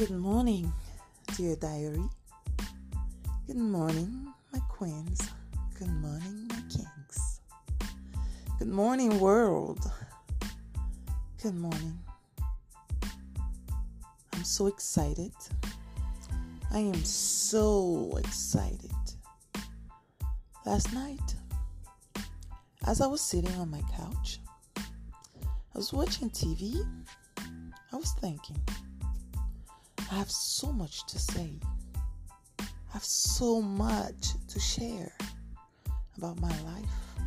Good morning, dear diary. Good morning, my queens. Good morning, my kings. Good morning, world. Good morning. I'm so excited. I am so excited. Last night, as I was sitting on my couch, I was watching TV. I was thinking, I have so much to say. I have so much to share about my life,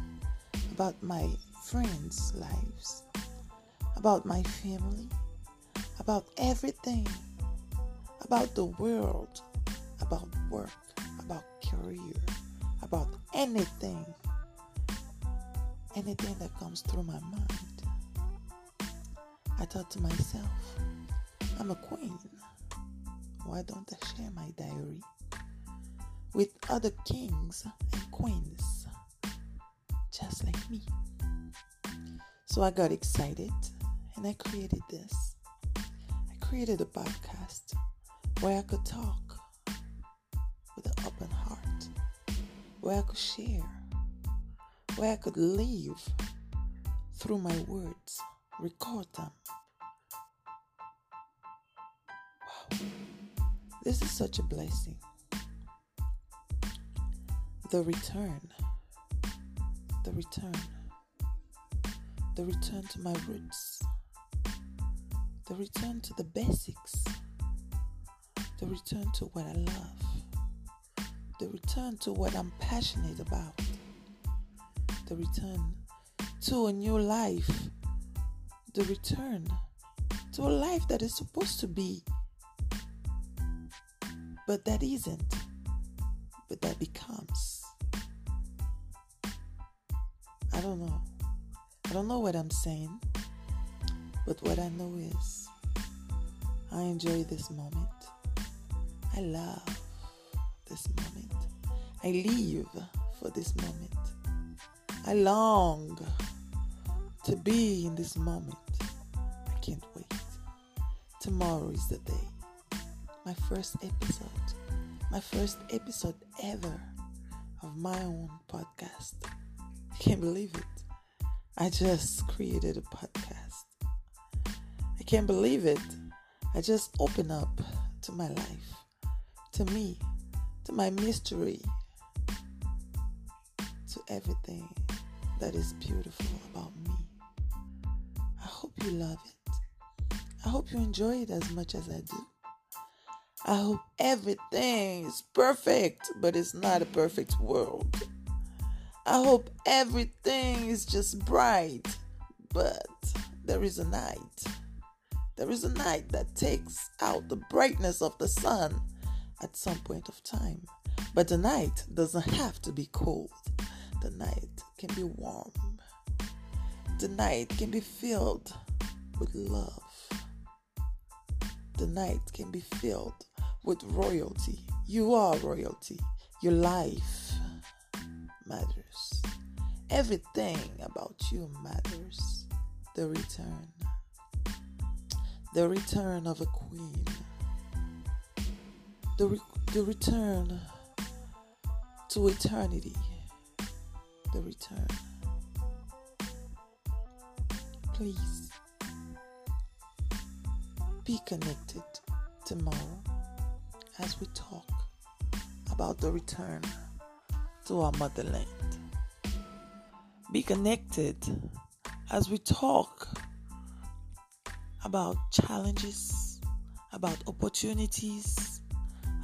about my friends' lives, about my family, about everything, about the world, about work, about career, about anything, anything that comes through my mind. I thought to myself, I'm a queen why don't I share my diary with other kings and queens just like me? So I got excited and I created this. I created a podcast where I could talk with an open heart, where I could share, where I could live through my words, record them. This is such a blessing. The return, the return, the return to my roots, the return to the basics, the return to what I love, the return to what I'm passionate about, the return to a new life, the return to a life that is supposed to be but that isn't, but that becomes. I don't know. I don't know what I'm saying, but what I know is I enjoy this moment. I love this moment. I live for this moment. I long to be in this moment. I can't wait. Tomorrow is the day my first episode, my first episode ever of my own podcast. I can't believe it. I just created a podcast. I can't believe it. I just open up to my life, to me, to my mystery, to everything that is beautiful about me. I hope you love it. I hope you enjoy it as much as I do. I hope everything is perfect, but it's not a perfect world. I hope everything is just bright, but there is a night. There is a night that takes out the brightness of the sun at some point of time. But the night doesn't have to be cold. The night can be warm. The night can be filled with love. The night can be filled with royalty. You are royalty. Your life matters. Everything about you matters. The return. The return of a queen. The, re- the return to eternity. The return. Please be connected tomorrow as we talk about the return to our motherland. Be connected as we talk about challenges, about opportunities,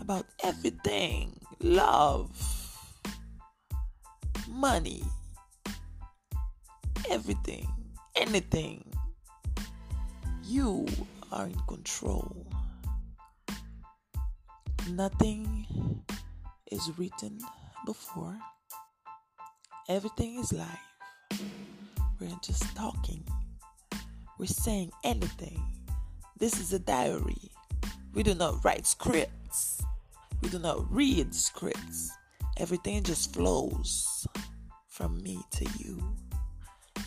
about everything love, money, everything, anything. You are in control. Nothing is written before. Everything is live. We're just talking. We're saying anything. This is a diary. We do not write scripts. We do not read scripts. Everything just flows from me to you.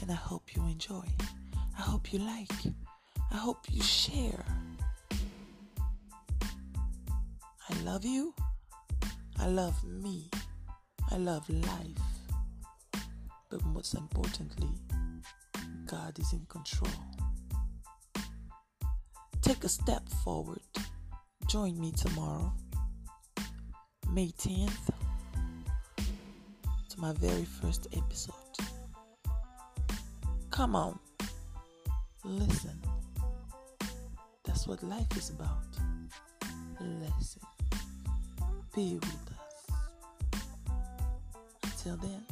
And I hope you enjoy. I hope you like. I hope you share. Love you. I love me. I love life. But most importantly, God is in control. Take a step forward. Join me tomorrow, May 10th, to my very first episode. Come on, listen. That's what life is about. Listen. Be with us. Until then.